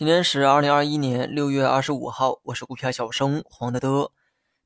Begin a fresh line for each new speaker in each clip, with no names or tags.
今天是二零二一年六月二十五号，我是股票小生黄德德。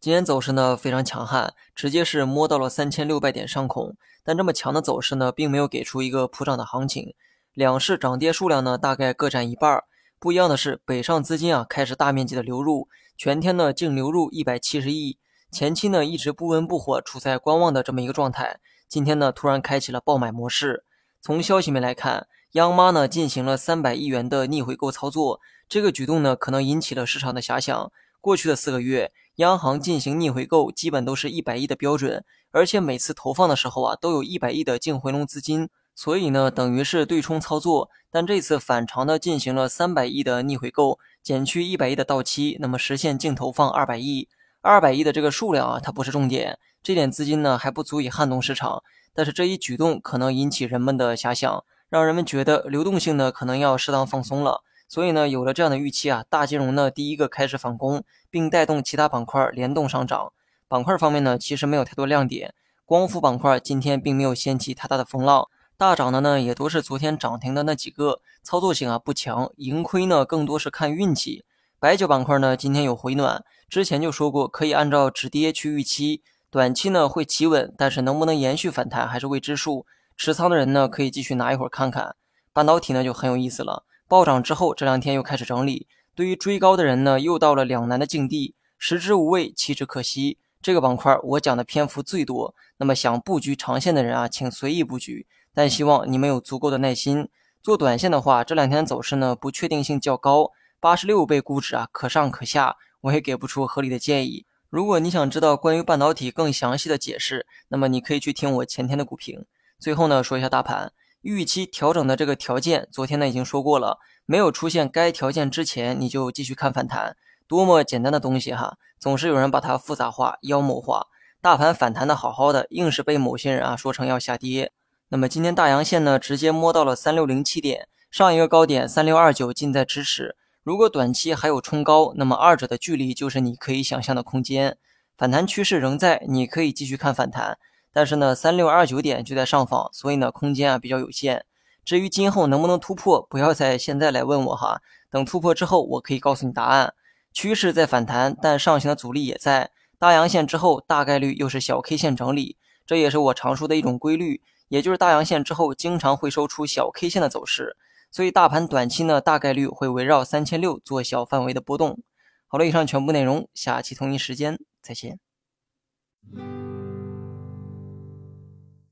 今天走势呢非常强悍，直接是摸到了三千六百点上空。但这么强的走势呢，并没有给出一个普涨的行情。两市涨跌数量呢大概各占一半。不一样的是，北上资金啊开始大面积的流入，全天呢净流入一百七十亿。前期呢一直不温不火，处在观望的这么一个状态。今天呢突然开启了爆买模式。从消息面来看。央妈呢进行了三百亿元的逆回购操作，这个举动呢可能引起了市场的遐想。过去的四个月，央行进行逆回购基本都是一百亿的标准，而且每次投放的时候啊都有一百亿的净回笼资金，所以呢等于是对冲操作。但这次反常的进行了三百亿的逆回购，减去一百亿的到期，那么实现净投放二百亿。二百亿的这个数量啊它不是重点，这点资金呢还不足以撼动市场，但是这一举动可能引起人们的遐想。让人们觉得流动性呢可能要适当放松了，所以呢有了这样的预期啊，大金融呢第一个开始反攻，并带动其他板块联动上涨。板块方面呢其实没有太多亮点，光伏板块今天并没有掀起太大的风浪，大涨的呢也都是昨天涨停的那几个，操作性啊不强，盈亏呢更多是看运气。白酒板块呢今天有回暖，之前就说过可以按照止跌去预期，短期呢会企稳，但是能不能延续反弹还是未知数。持仓的人呢，可以继续拿一会儿看看。半导体呢就很有意思了，暴涨之后这两天又开始整理。对于追高的人呢，又到了两难的境地：食之无味，弃之可惜。这个板块我讲的篇幅最多，那么想布局长线的人啊，请随意布局，但希望你们有足够的耐心。做短线的话，这两天走势呢不确定性较高，八十六倍估值啊，可上可下，我也给不出合理的建议。如果你想知道关于半导体更详细的解释，那么你可以去听我前天的股评。最后呢，说一下大盘预期调整的这个条件，昨天呢已经说过了，没有出现该条件之前，你就继续看反弹。多么简单的东西哈，总是有人把它复杂化、妖魔化。大盘反弹的好好的，硬是被某些人啊说成要下跌。那么今天大阳线呢，直接摸到了三六零七点，上一个高点三六二九近在咫尺。如果短期还有冲高，那么二者的距离就是你可以想象的空间。反弹趋势仍在，你可以继续看反弹。但是呢，三六二九点就在上方，所以呢，空间啊比较有限。至于今后能不能突破，不要在现在来问我哈，等突破之后，我可以告诉你答案。趋势在反弹，但上行的阻力也在。大阳线之后，大概率又是小 K 线整理，这也是我常说的一种规律，也就是大阳线之后经常会收出小 K 线的走势。所以大盘短期呢，大概率会围绕三千六做小范围的波动。好了，以上全部内容，下期同一时间再见。